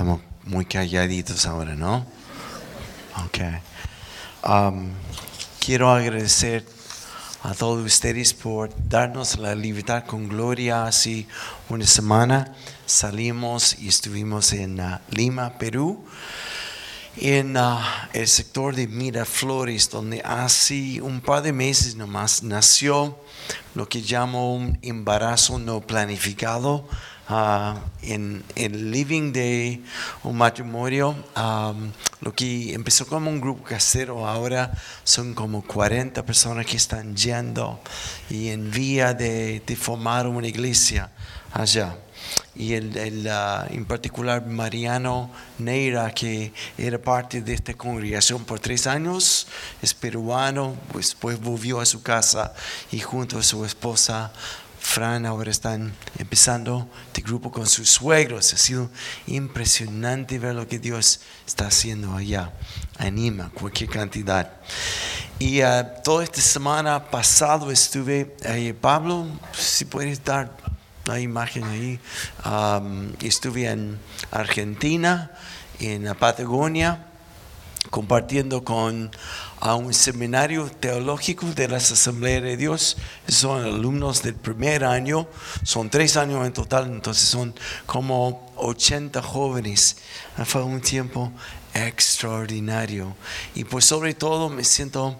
Estamos muy calladitos ahora, ¿no? Ok. Um, quiero agradecer a todos ustedes por darnos la libertad con gloria. Así una semana salimos y estuvimos en uh, Lima, Perú, en uh, el sector de Miraflores, donde hace un par de meses nomás nació lo que llamo un embarazo no planificado. Uh, en el living de un matrimonio, um, lo que empezó como un grupo casero, ahora son como 40 personas que están yendo y en vía de, de formar una iglesia allá. Y el, el, uh, en particular Mariano Neira, que era parte de esta congregación por tres años, es peruano, pues volvió a su casa y junto a su esposa Fran ahora están empezando este grupo con sus suegros. Ha sido impresionante ver lo que Dios está haciendo allá. Anima cualquier cantidad. Y uh, toda esta semana pasado estuve ahí. Pablo, si puedes dar la imagen ahí. Estuve en Argentina, en Patagonia, compartiendo con a un seminario teológico de las Asambleas de Dios. Son alumnos del primer año, son tres años en total, entonces son como 80 jóvenes. Fue un tiempo extraordinario. Y pues sobre todo me siento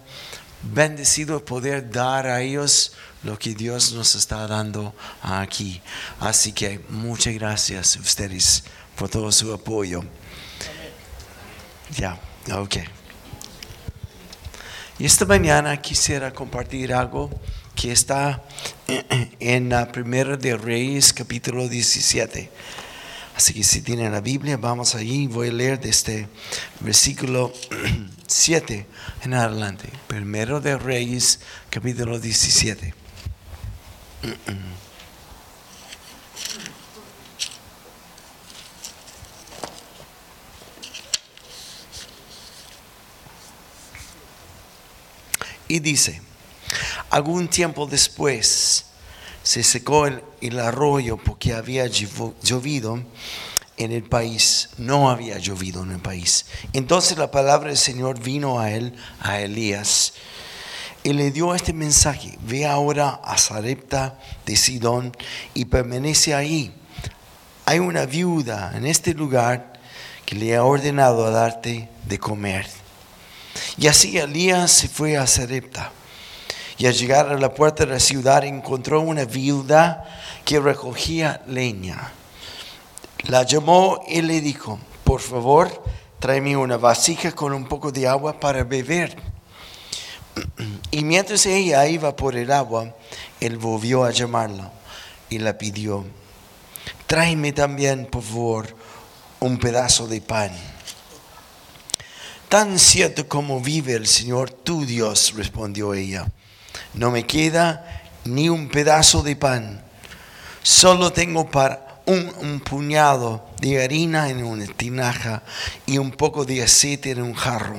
bendecido de poder dar a ellos lo que Dios nos está dando aquí. Así que muchas gracias a ustedes por todo su apoyo. Ya, ok. Y esta mañana quisiera compartir algo que está en la Primera de Reyes, capítulo 17. Así que si tienen la Biblia, vamos allí. Voy a leer desde versículo 7 en adelante. Primero de Reyes, capítulo 17. Y dice, algún tiempo después se secó el, arroyo porque había llovido en el país, no había llovido en el país. Entonces la palabra del Señor vino a él, a Elías, y le dio este mensaje, ve ahora a Sarepta de Sidón y permanece ahí. Hay una viuda en este lugar que le ha ordenado a darte de comer. Y así Elías se fue a Sarepta. Y al llegar a la puerta de la ciudad encontró una viuda que recogía leña. La llamó y le dijo, por favor, tráeme una vasija con un poco de agua para beber. Y mientras ella iba por el agua, él volvió a llamarla y la pidió, tráeme también, por favor, un pedazo de pan. Tan cierto como vive el Señor tu Dios, respondió ella, no me queda ni un pedazo de pan, solo tengo para un, puñado de harina en una tinaja y un poco de aceite en un jarro.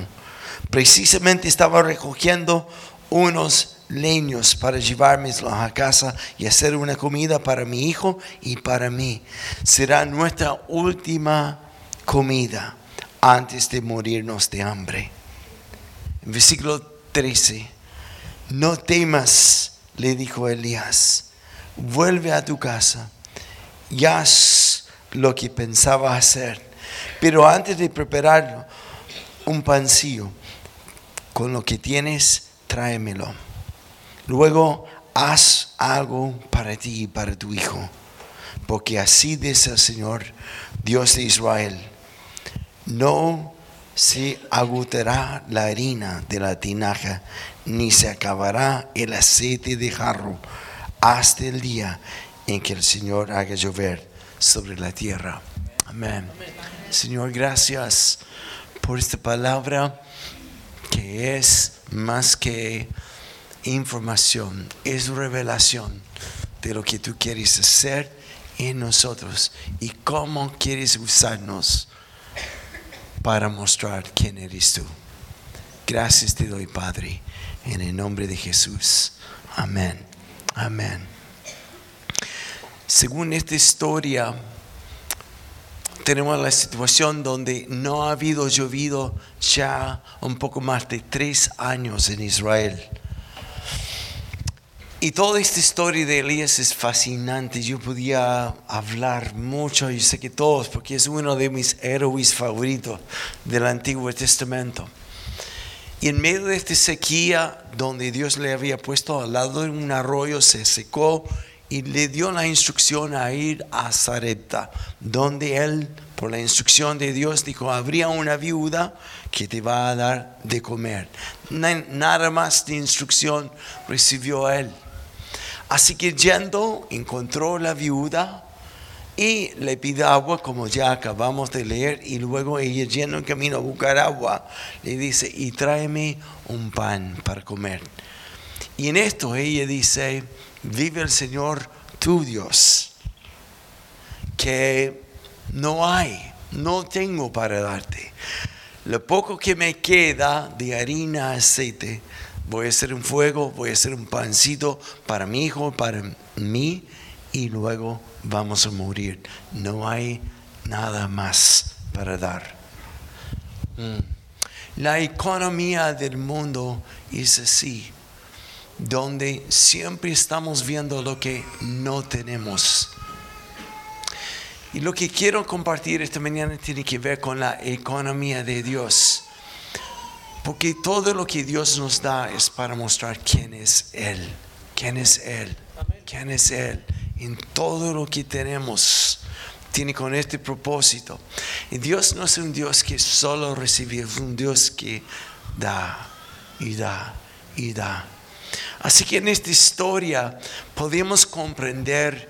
Precisamente estaba recogiendo unos leños para llevármelos a casa y hacer una comida para mi hijo y para mí. Será nuestra última comida antes de morirnos de hambre. Versículo 13, no temas, le dijo Elías, vuelve a tu casa y haz lo que pensaba hacer. Pero antes de prepararlo, un pancillo, con lo que tienes, tráemelo. Luego haz algo para ti y para tu hijo, porque así dice el Señor, Dios de Israel no se agotará la harina de la tinaja, ni se acabará el aceite de jarro, hasta el día en que el Señor haga llover sobre la tierra. Amén. Señor, gracias por esta palabra que es más que información, es revelación de lo que tú quieres hacer en nosotros y cómo quieres usarnos para mostrar quién eres tú. Gracias te doy, Padre, en el nombre de Jesús. Amén. Amén. Según esta historia, tenemos la situación donde no ha habido llovido ya un poco más de tres años en Israel. Y toda esta historia de Elías es fascinante. Yo podía hablar mucho, yo sé que todos, porque es uno de mis héroes favoritos del Antiguo Testamento. Y en medio de esta sequía, donde Dios le había puesto al lado de un arroyo, se secó y le dio la instrucción a ir a Zareta, donde él, por la instrucción de Dios, dijo, habría una viuda que te va a dar de comer. Nada más de instrucción recibió él. Así que yendo, encontró la viuda y le pide agua, como ya acabamos de leer, y luego ella yendo en camino a buscar agua, le dice, y tráeme un pan para comer. Y en esto ella dice, vive el Señor tu Dios, que no hay, no tengo para darte. Lo poco que me queda de harina, aceite, voy a hacer un fuego, voy a hacer un pancito para mi hijo, para mí, y luego vamos a morir. No hay nada más para dar. Mm. La economía del mundo es así, donde siempre estamos viendo lo que no tenemos. Y lo que quiero compartir esta mañana tiene que ver con la economía de Dios. Porque todo lo que Dios nos da es para mostrar quién es Él, quién es Él, quién es Él. En todo lo que tenemos tiene con este propósito. Y Dios no es un Dios que solo recibe, es un Dios que da y da y da. Así que en esta historia podemos comprender,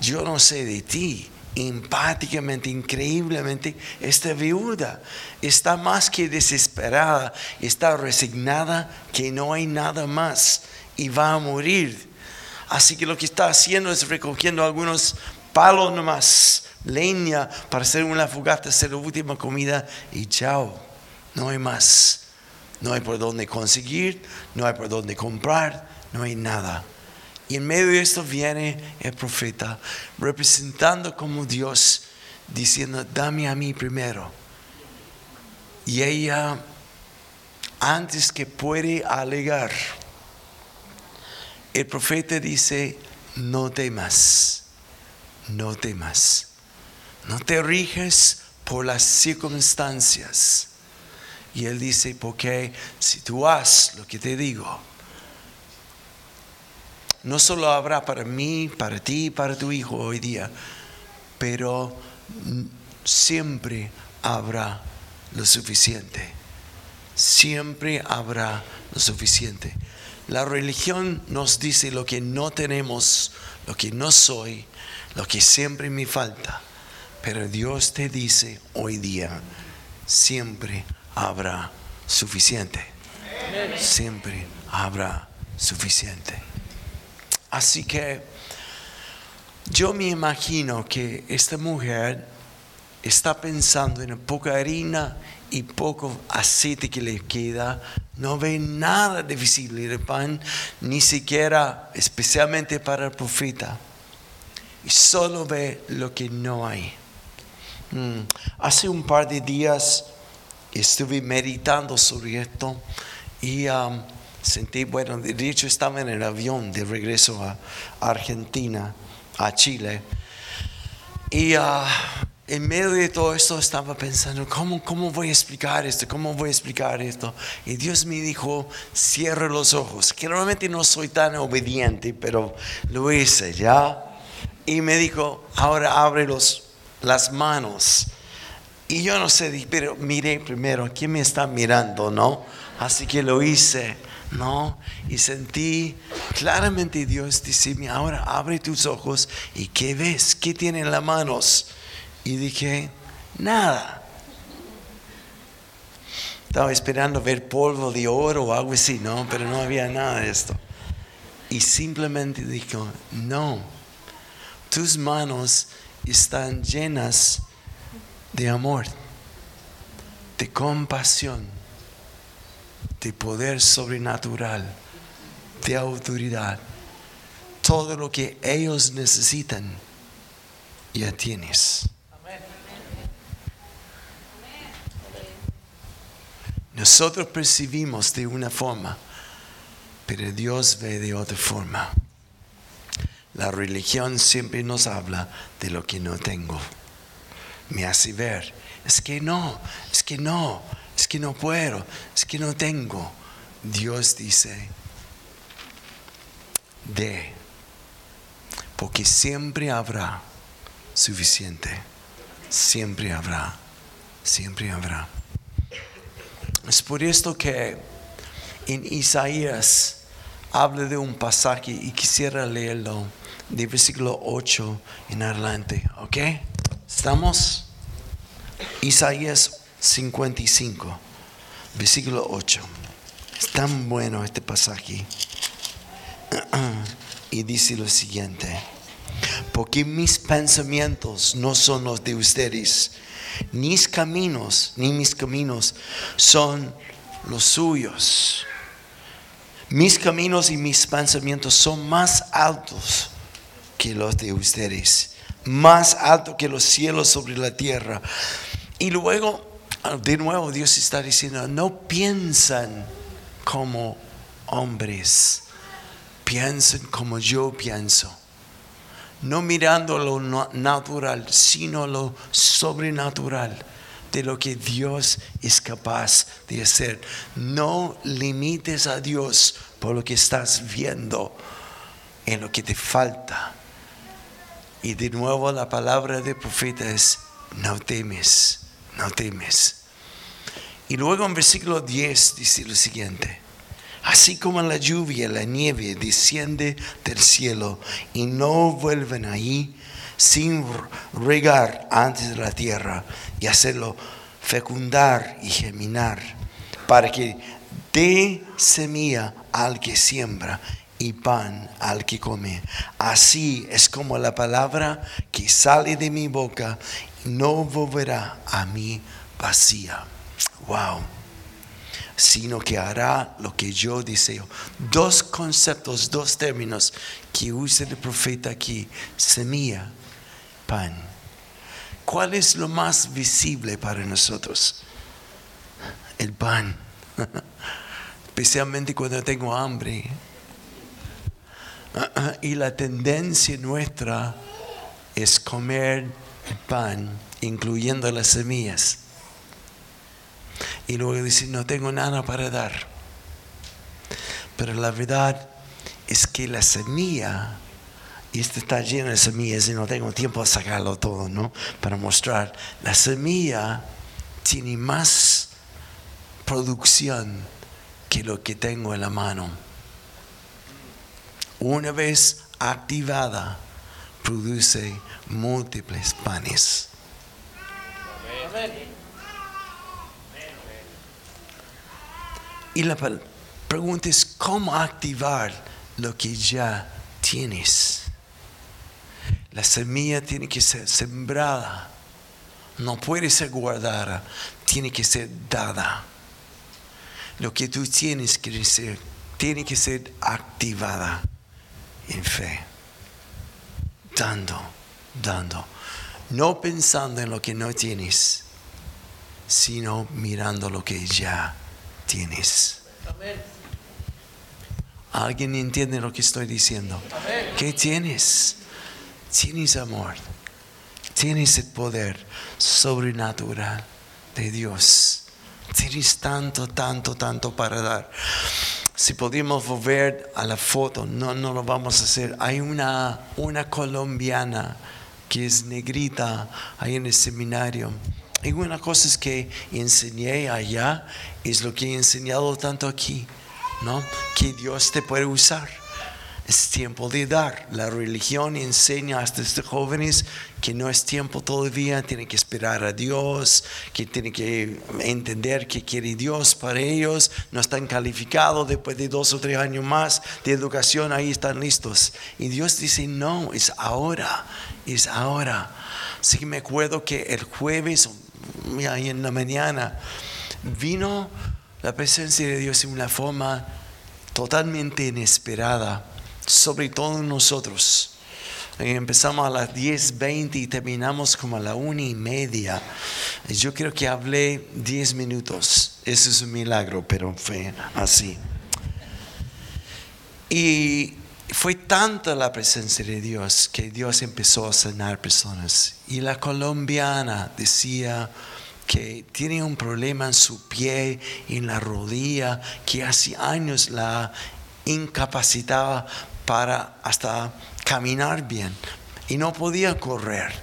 yo no sé de ti, empáticamente, increíblemente, esta viuda está más que desesperada, está resignada que no hay nada más y va a morir. Así que lo que está haciendo es recogiendo algunos palos nomás, leña para hacer una fogata, hacer la última comida y chao, no hay más. No hay por dónde conseguir, no hay por dónde comprar, no hay nada. Y en medio de esto viene el profeta representando como Dios, diciendo, dame a mí primero. Y ella, antes que puede alegar, el profeta dice, no temas, no temas, no te riges por las circunstancias. Y él dice, porque si tú haces lo que te digo, no solo habrá para mí, para ti, para tu hijo hoy día, pero siempre habrá lo suficiente. Siempre habrá lo suficiente. La religión nos dice lo que no tenemos, lo que no soy, lo que siempre me falta. Pero Dios te dice hoy día, siempre habrá suficiente. Siempre habrá suficiente. Así que yo me imagino que esta mujer está pensando en poca harina y poco aceite que le queda, no ve nada de visible de pan, ni siquiera especialmente para el profeta, y solo ve lo que no hay. Mm, hace un par de días estuve meditando sobre esto y um, sentí, bueno, de hecho estaba en el avión de regreso a Argentina, a Chile. Y ah, en medio de todo esto estaba pensando, ¿cómo, ¿cómo voy a explicar esto? ¿Cómo voy a explicar esto? Y Dios me dijo, cierre los ojos. Que normalmente no soy tan obediente, pero lo hice, ¿ya? Y me dijo, ahora abre los, las manos. Y yo no sé, pero miré primero, ¿quién me está mirando, no? Así que lo hice. No, y sentí claramente Dios decirme, ahora abre tus ojos y ¿qué ves? ¿Qué tiene en las manos? Y dije, nada. Estaba esperando ver polvo de oro o algo así, ¿no? Pero no había nada de esto. Y simplemente dijo, no, tus manos están llenas de amor, de compasión de poder sobrenatural, de autoridad. Todo lo que ellos necesitan, ya tienes. Nosotros percibimos de una forma, pero Dios ve de otra forma. La religión siempre nos habla de lo que no tengo. Me hace ver, es que no, es que no, es que no puedo, es que no tengo. Dios dice, de, porque siempre habrá suficiente, siempre habrá, siempre habrá. Es por esto que en Isaías habla de un pasaje y quisiera leerlo de versículo 8 en adelante, ¿ok? ¿Estamos? Isaías 55, versículo 8. Es tan bueno este pasaje. Y dice lo siguiente, porque mis pensamientos no son los de ustedes, ni mis caminos, ni mis caminos son los suyos. Mis caminos y mis pensamientos son más altos que los de ustedes, más alto que los cielos sobre la tierra. Y luego, de nuevo, Dios está diciendo, no piensan como hombres, piensen como yo pienso. No mirando lo natural, sino lo sobrenatural de lo que Dios es capaz de hacer. No limites a Dios por lo que estás viendo en lo que te falta. Y de nuevo la palabra del profeta es, no temes, no temes. Y luego en versículo 10 dice lo siguiente. Así como la lluvia, la nieve desciende del cielo y no vuelven ahí sin regar antes de la tierra y hacerlo fecundar y germinar, para que dé semilla al que siembra y pan al que come. Así es como la palabra que sale de mi boca no volverá a mí vacía. Wow sino que hará lo que yo deseo. Dos conceptos, dos términos que usa el profeta aquí, semilla, pan. ¿Cuál es lo más visible para nosotros? El pan. Especialmente cuando tengo hambre. Y la tendencia nuestra es comer el pan, incluyendo las semillas y luego decir, no tengo nada para dar. Pero la verdad es que la semilla, y esto está lleno de semillas y no tengo tiempo a sacarlo todo, ¿no? Para mostrar, la semilla tiene más producción que lo que tengo en la mano. Una vez activada, produce múltiples panes. Y la pregunta es cómo activar lo que ya tienes. La semilla tiene que ser sembrada, no puede ser guardada, tiene que ser dada. Lo que tú tienes que tiene que ser activada en fe, dando, dando, no pensando en lo que no tienes, sino mirando lo que ya tienes. ¿Alguien entiende lo que estoy diciendo? ¿Qué tienes? Tienes amor. Tienes el poder sobrenatural de Dios. Tienes tanto, tanto, tanto para dar. Si podemos volver a la foto, no, no lo vamos a hacer. Hay una, una colombiana que es negrita ahí en el seminario y una cosa que enseñé allá es lo que he enseñado tanto aquí, ¿no? Que Dios te puede usar. Es tiempo de dar. La religión enseña hasta estos jóvenes que no es tiempo todavía, tienen que esperar a Dios, que tienen que entender qué quiere Dios para ellos, no están calificados después de dos o tres años más de educación, ahí están listos. Y Dios dice, no, es ahora, es ahora. Así que me acuerdo que el jueves ahí en la mañana, vino la presencia de Dios en una forma totalmente inesperada, sobre todo nosotros. Empezamos a las 10.20 y terminamos como a la una y media. Yo creo que hablé 10 minutos Eso es un milagro, pero fue así. Y fue tanta la presencia de Dios que Dios empezó a sanar personas. Y la colombiana decía que tiene un problema en su pie, en la rodilla, que hace años la incapacitaba para hasta caminar bien y no podía correr.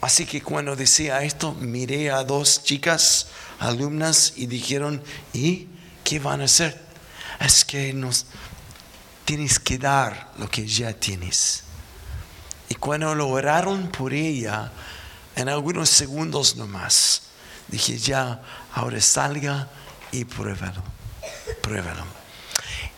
Así que cuando decía esto, miré a dos chicas alumnas y dijeron, ¿y qué van a hacer? Es que nos tienes que dar lo que ya tienes. Y cuando lo oraron por ella, en algunos segundos nomás, dije, ya, ahora salga y pruébalo, pruébalo.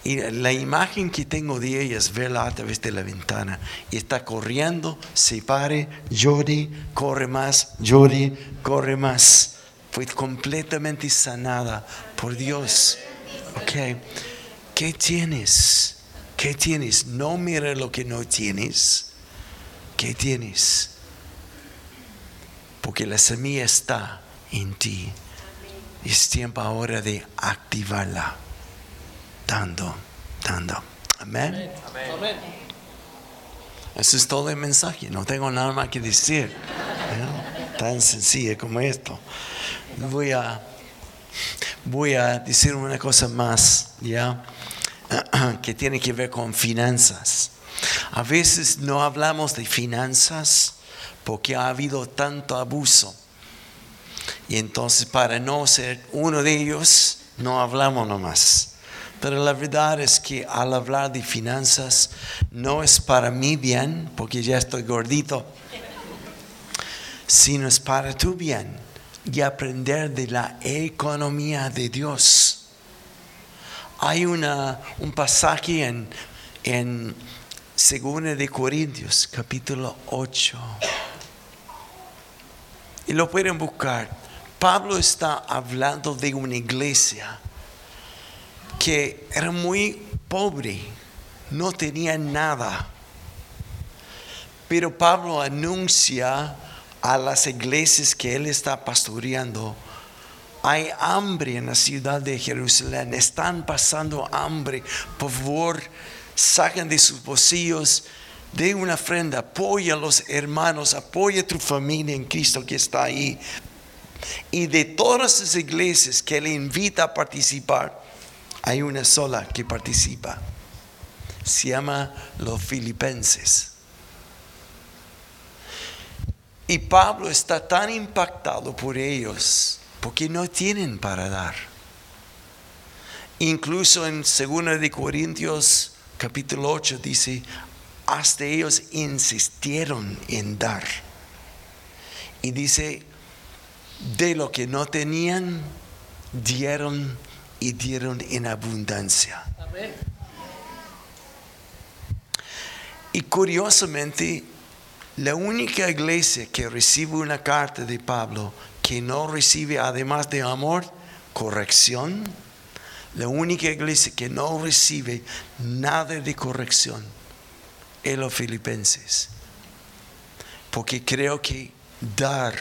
Y la imagen que tengo de ella es verla a través de la ventana. Y está corriendo, se pare, llore, corre más, llore, corre más. Fue completamente sanada por Dios. Ok. ¿Qué tienes? ¿Qué tienes? No mire lo que no tienes. ¿Qué tienes? Porque la semilla está en ti. Es tiempo ahora de activarla dando, dando. Amén. Amén. Eso es todo el mensaje. No tengo nada más que decir. Tan sencillo como esto. Voy a, voy a decir una cosa más, ¿ya? que tiene que ver con finanzas. A veces no hablamos de finanzas porque ha habido tanto abuso. Y entonces para no ser uno de ellos, no hablamos nomás. Pero la verdad es que al hablar de finanzas no es para mí bien, porque ya estoy gordito, sino es para tu bien y aprender de la economía de Dios. Hay una, un pasaje en, en 2 de Corintios, capítulo 8. Y lo pueden buscar. Pablo está hablando de una iglesia que era muy pobre, no tenía nada. Pero Pablo anuncia a las iglesias que él está pastoreando, hay hambre en la ciudad de Jerusalén, están pasando hambre, por favor, saquen de sus bolsillos de una ofrenda, apoya a los hermanos, apoya a tu familia en Cristo que está ahí. Y de todas las iglesias que le invita a participar, hay una sola que participa. Se llama los filipenses. Y Pablo está tan impactado por ellos porque no tienen para dar. Incluso en 2 de Corintios capítulo 8 dice, hasta ellos insistieron en dar. Y dice, de lo que no tenían, dieron y dieron en abundancia. Y curiosamente, la única iglesia que recibe una carta de Pablo que no recibe, además de amor, corrección, la única iglesia que no recibe nada de corrección es los filipenses. Porque creo que dar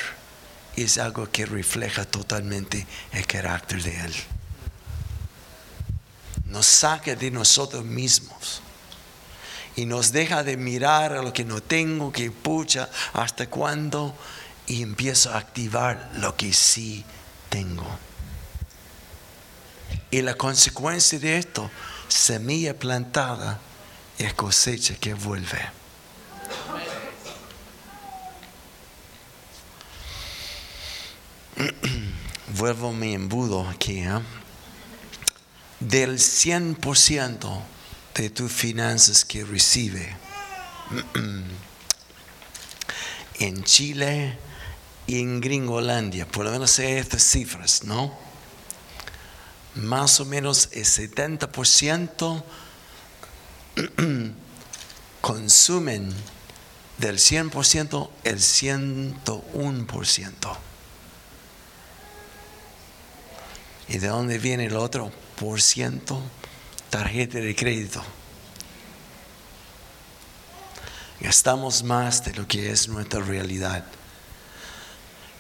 es algo que refleja totalmente el carácter de Él nos saca de nosotros mismos y nos deja de mirar a lo que no tengo, que pucha, hasta cuándo, y empiezo a activar lo que sí tengo. Y la consecuencia de esto, semilla plantada, es cosecha que vuelve. Vuelvo mi embudo aquí. ¿eh? Del 100% de tus finanzas que recibe en Chile y en Gringolandia, por lo menos estas cifras, ¿no? Más o menos el 70% consumen del 100% el 101%. ¿Y de dónde viene el otro? por ciento tarjeta de crédito. Gastamos más de lo que es nuestra realidad.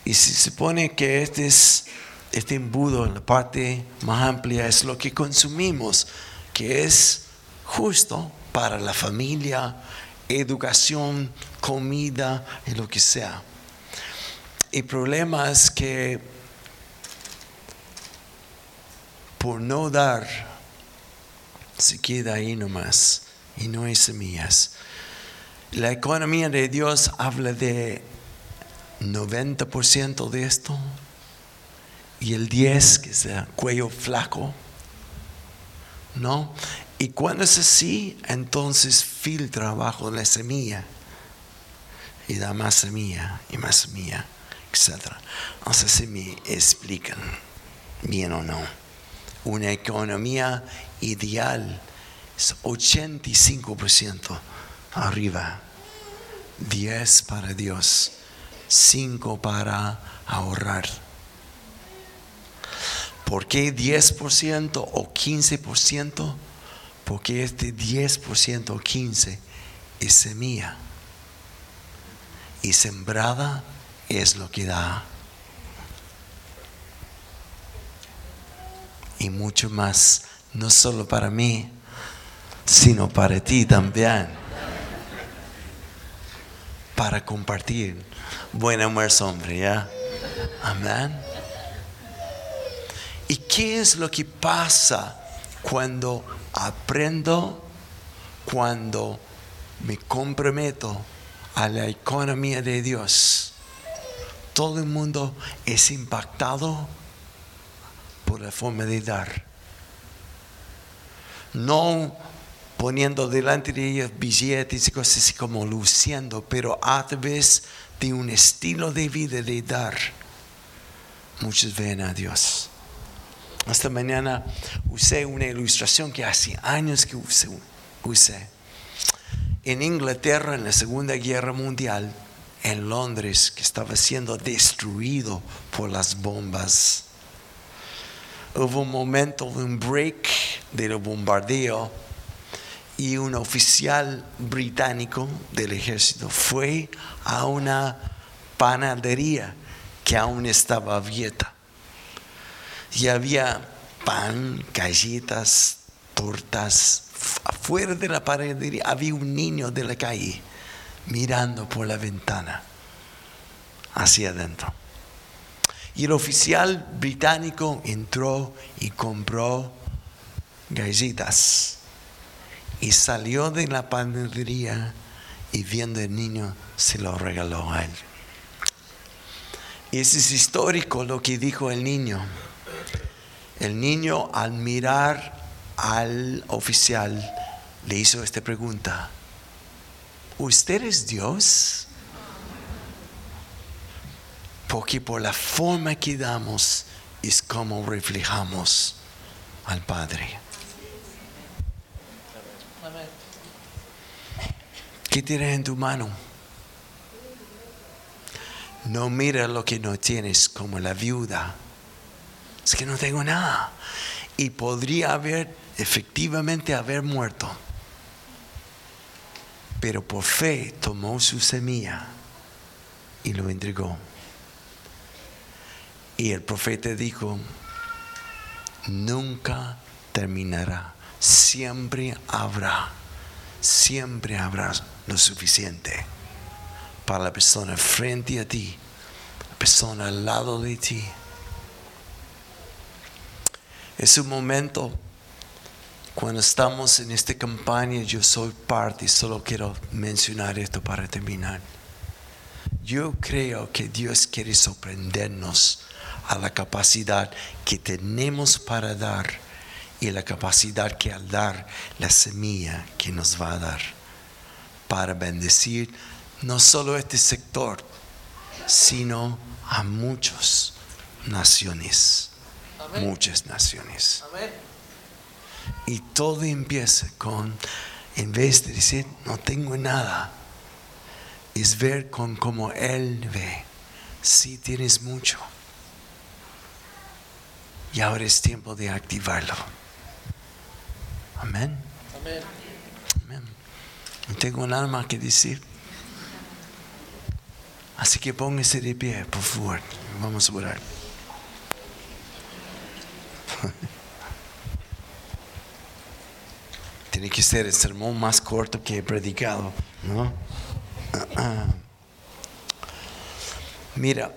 Y si se supone que este es este embudo, la parte más amplia, es lo que consumimos, que es justo para la familia, educación, comida y lo que sea. El problema es que por no dar, se queda ahí nomás y no hay semillas. La economía de Dios habla de 90% de esto y el 10% que sea cuello flaco. ¿No? Y cuando es así, entonces filtra abajo la semilla y da más semilla y más semilla, etc. No sé si me explican bien o no. Una economía ideal es 85% arriba, 10 para Dios, 5 para ahorrar. ¿Por qué 10% o 15%? Porque este 10% o 15% es semilla. Y sembrada es lo que da. Y mucho más, no solo para mí, sino para ti también. Para compartir. Buen almuerzo, hombre, ¿ya? Amén. ¿Y qué es lo que pasa cuando aprendo, cuando me comprometo a la economía de Dios? Todo el mundo es impactado por la forma de dar. No poniendo delante de ellos billetes y cosas así como luciendo, pero a través de un estilo de vida de dar, muchos ven a Dios. Esta mañana usé una ilustración que hace años que usé. En Inglaterra, en la Segunda Guerra Mundial, en Londres, que estaba siendo destruido por las bombas. Hubo un momento de un break del bombardeo y un oficial británico del ejército fue a una panadería que aún estaba abierta. Y había pan, galletas, tortas. Afuera de la panadería había un niño de la calle mirando por la ventana hacia adentro. Y el oficial británico entró y compró galletas y salió de la panadería y viendo al niño se lo regaló a él. Y eso es histórico lo que dijo el niño. El niño al mirar al oficial le hizo esta pregunta. ¿Usted es Dios? Porque por la forma que damos es como reflejamos al Padre. ¿Qué tienes en tu mano? No mira lo que no tienes como la viuda. Es que no tengo nada. Y podría haber, efectivamente, haber muerto. Pero por fe tomó su semilla y lo entregó. Y el profeta dijo, nunca terminará, siempre habrá, siempre habrá lo suficiente para la persona frente a ti, la persona al lado de ti. Es un momento cuando estamos en esta campaña, yo soy parte, solo quiero mencionar esto para terminar. Yo creo que Dios quiere sorprendernos a la capacidad que tenemos para dar y la capacidad que al dar la semilla que nos va a dar para bendecir no solo este sector, sino a muchas naciones. Muchas naciones. Y todo empieza con, en vez de decir, no tengo nada, es ver con cómo Él ve. Si tienes mucho. Y ahora es tiempo de activarlo. Amén. Amén. Tengo un alma que decir. Así que póngase de pie, por favor. Vamos a orar. Tiene que ser el sermón más corto que he predicado, ¿no? Mira,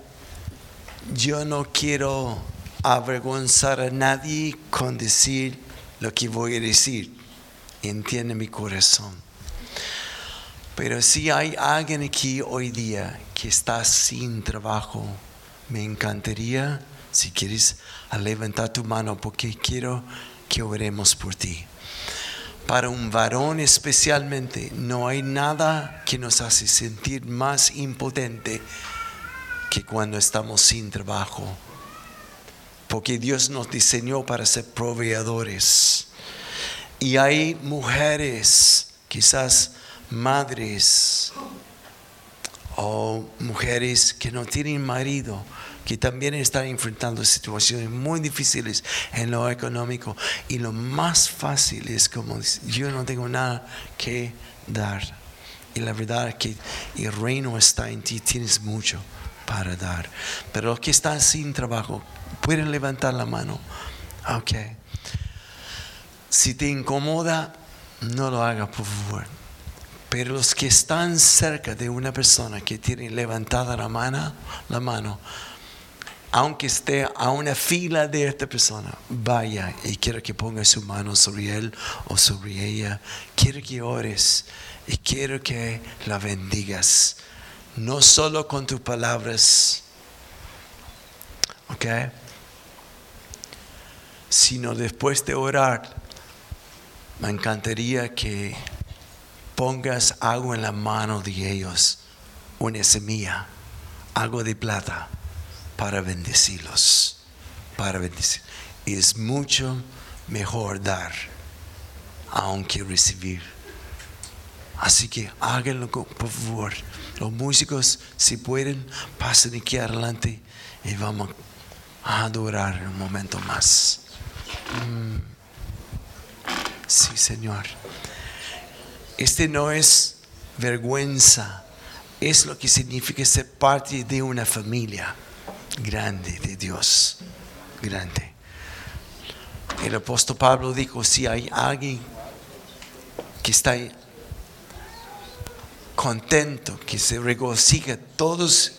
yo no quiero avergonzar a nadie con decir lo que voy a decir. Entiende mi corazón. Pero si hay alguien aquí hoy día que está sin trabajo, me encantaría, si quieres, levantar tu mano porque quiero que oremos por ti. Para un varón especialmente, no hay nada que nos hace sentir más impotente que cuando estamos sin trabajo. Porque Dios nos diseñó para ser proveedores. Y hay mujeres, quizás madres o mujeres que no tienen marido, que también están enfrentando situaciones muy difíciles en lo económico. Y lo más fácil es como yo no tengo nada que dar. Y la verdad es que el reino está en ti, tienes mucho para dar. Pero los que están sin trabajo, pueden levantar la mano. Ok. Si te incomoda, no lo hagas, por favor. Pero los que están cerca de una persona que tiene levantada la mano, la mano, aunque esté a una fila de esta persona, vaya y quiero que ponga su mano sobre él o sobre ella. Quiero que ores y quiero que la bendigas no solo con tus palabras, ¿ok? Sino después de orar, me encantaría que pongas algo en la mano de ellos, una semilla, algo de plata, para bendecirlos, para bendecir. Es mucho mejor dar, aunque recibir. Así que háganlo, por favor. Los músicos, si pueden, pasen aquí adelante y vamos a adorar un momento más. Mm. Sí, Señor. Este no es vergüenza, es lo que significa ser parte de una familia grande de Dios, grande. El apóstol Pablo dijo, si hay alguien que está contento, que se regocija, todos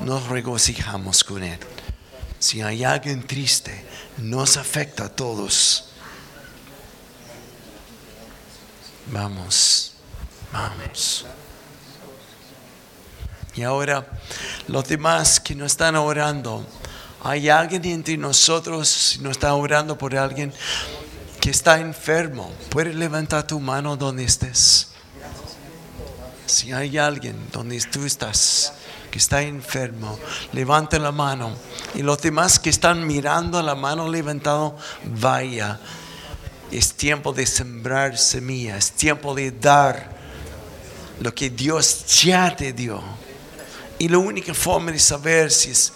nos regocijamos con Él. Si hay alguien triste, nos afecta a todos. Vamos, vamos. Y ahora, los demás que no están orando, hay alguien entre nosotros, si no está orando por alguien que está enfermo, puedes levantar tu mano donde estés. Si hay alguien donde tú estás está enfermo, levanta la mano. Y los demás que están mirando la mano levantado, vaya. Es tiempo de sembrar semillas, es tiempo de dar lo que Dios ya te dio. Y la única forma de saber si es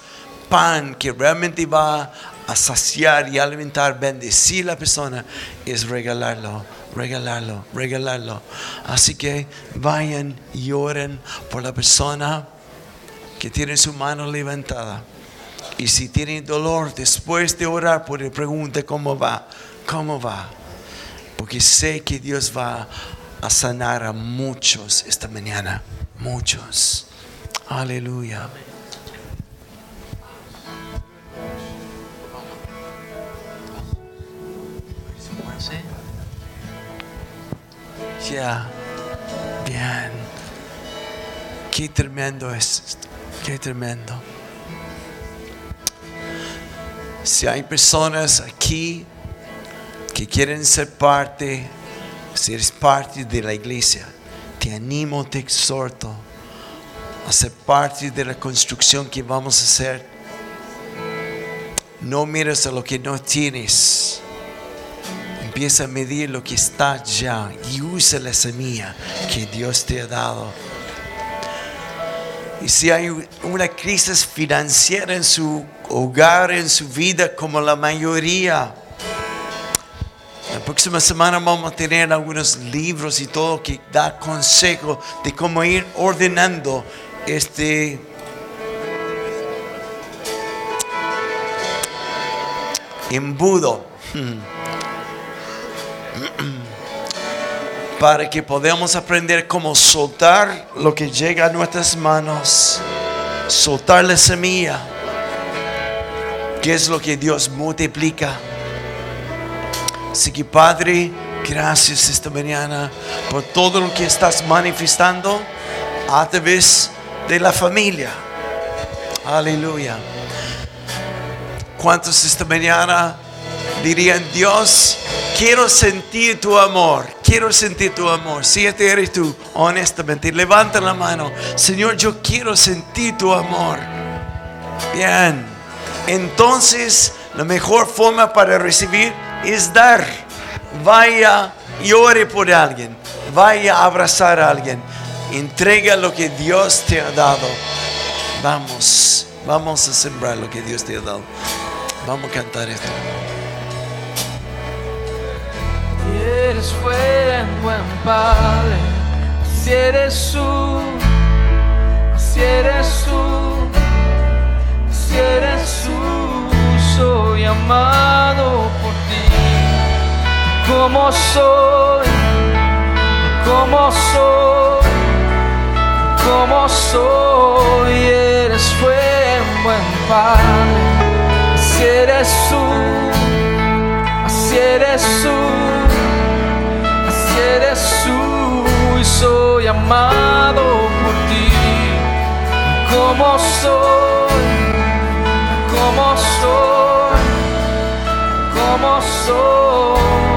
pan que realmente va a saciar y alimentar, bendecir a la persona, es regalarlo regalarlo, regalarlo. Así que vayan y oren por la persona que tiene su mano levantada. Y si tienen dolor, después de orar, puede preguntar cómo va, cómo va. Porque sé que Dios va a sanar a muchos esta mañana, muchos. Aleluya. Ya. Bien. Qué tremendo es esto. Qué tremendo. Si hay personas aquí que quieren ser parte, si parte de la iglesia, te animo, te exhorto a ser parte de la construcción que vamos a hacer. No mires a lo que no tienes Empieza a medir lo que está ya y usa la semilla que Dios te ha dado. Y si hay una crisis financiera en su hogar, en su vida, como la mayoría, la próxima semana vamos a tener algunos libros y todo que da consejo de cómo ir ordenando este embudo para que podamos aprender cómo soltar lo que llega a nuestras manos, soltar la semilla, que es lo que Dios multiplica. Así que Padre, gracias esta mañana por todo lo que estás manifestando a través de la familia. Aleluya. ¿Cuántos esta mañana dirían, Dios, quiero sentir tu amor, quiero sentir tu amor. Si este eres tú, honestamente, levanta la mano. Señor, yo quiero sentir tu amor. Bien, entonces la mejor forma para recibir es dar. Vaya y ore por alguien. Vaya a abrazar a alguien. Entrega lo que Dios te ha dado. Vamos, vamos a sembrar lo que Dios te ha dado. Vamos a cantar esto. Eres buen, buen Padre, si eres tú, si eres tú, si eres tú, soy amado por ti, como soy, como soy, como soy, eres buen, buen Padre, si eres tú, si eres tú eres tú y soy amado por ti. Como soy, como soy, como soy.